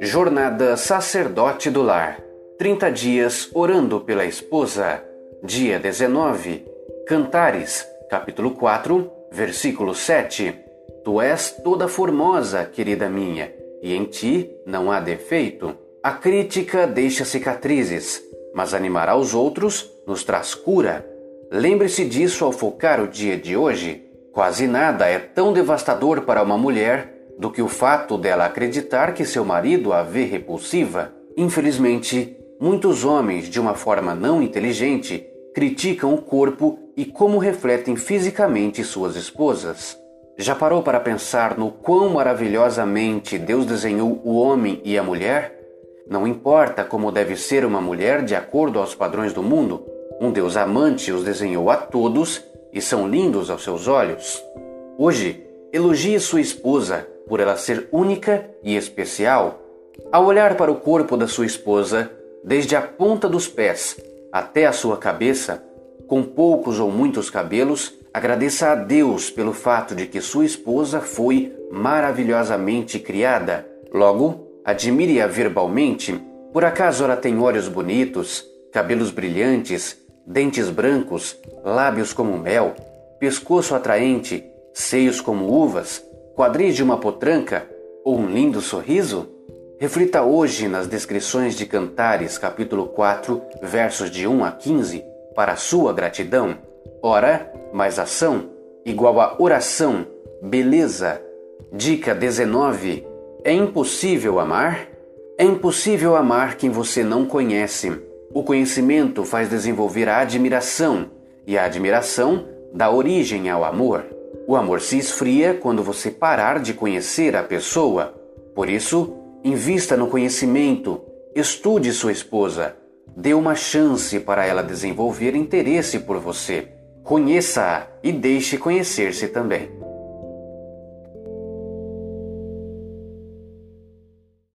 Jornada Sacerdote do Lar 30 dias orando pela esposa. Dia 19. Cantares, capítulo 4, versículo 7. Tu és toda formosa, querida minha, e em ti não há defeito. A crítica deixa cicatrizes, mas animar aos outros nos traz cura. Lembre-se disso ao focar o dia de hoje. Quase nada é tão devastador para uma mulher do que o fato dela acreditar que seu marido a vê repulsiva. Infelizmente, muitos homens, de uma forma não inteligente, criticam o corpo e como refletem fisicamente suas esposas. Já parou para pensar no quão maravilhosamente Deus desenhou o homem e a mulher? Não importa como deve ser uma mulher de acordo aos padrões do mundo, um Deus amante os desenhou a todos e são lindos aos seus olhos. Hoje, elogie sua esposa por ela ser única e especial. Ao olhar para o corpo da sua esposa, desde a ponta dos pés até a sua cabeça, com poucos ou muitos cabelos, agradeça a Deus pelo fato de que sua esposa foi maravilhosamente criada. Logo, admire-a verbalmente. Por acaso ela tem olhos bonitos, cabelos brilhantes, dentes brancos, lábios como mel, pescoço atraente, seios como uvas, quadris de uma potranca ou um lindo sorriso? Reflita hoje nas descrições de Cantares, capítulo 4, versos de 1 a 15, para sua gratidão. Ora, mais ação, igual a oração, beleza. Dica 19. É impossível amar? É impossível amar quem você não conhece. O conhecimento faz desenvolver a admiração, e a admiração dá origem ao amor. O amor se esfria quando você parar de conhecer a pessoa. Por isso, invista no conhecimento, estude sua esposa, dê uma chance para ela desenvolver interesse por você. Conheça-a e deixe conhecer-se também.